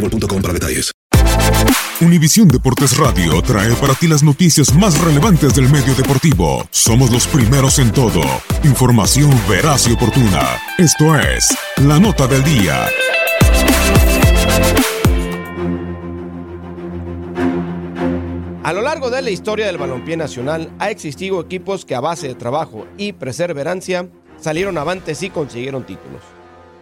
boostmobile.com para detalles. Univisión Deportes Radio trae para ti las noticias más relevantes del medio deportivo. Somos los primeros en todo. Información veraz y oportuna. Esto es La Nota del Día. A lo largo de la historia del balompié nacional ha existido equipos que a base de trabajo y perseverancia salieron avantes y consiguieron títulos.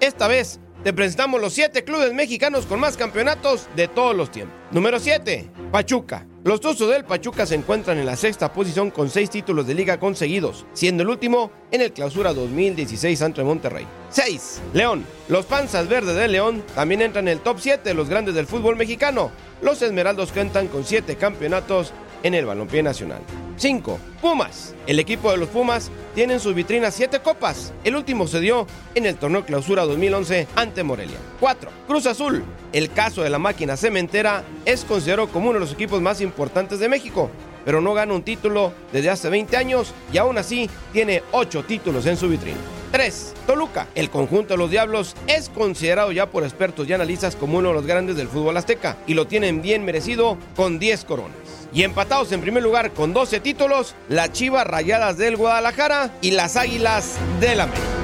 Esta vez te presentamos los 7 clubes mexicanos con más campeonatos de todos los tiempos. Número 7, Pachuca. Los Tuzos del Pachuca se encuentran en la sexta posición con 6 títulos de liga conseguidos, siendo el último en el clausura 2016 ante Monterrey. 6. León. Los Panzas Verdes de León también entran en el top 7 de los grandes del fútbol mexicano. Los Esmeraldos cuentan con 7 campeonatos en el balompié nacional. 5. Pumas. El equipo de los Pumas tiene en sus vitrinas 7 copas. El último se dio en el torneo clausura 2011 ante Morelia. 4. Cruz Azul. El caso de la máquina cementera es considerado como uno de los equipos más importantes de México, pero no gana un título desde hace 20 años y aún así tiene 8 títulos en su vitrina. 3. Toluca. El conjunto de los Diablos es considerado ya por expertos y analistas como uno de los grandes del fútbol azteca y lo tienen bien merecido con 10 coronas. Y empatados en primer lugar con 12 títulos, las Chivas Rayadas del Guadalajara y las Águilas del América.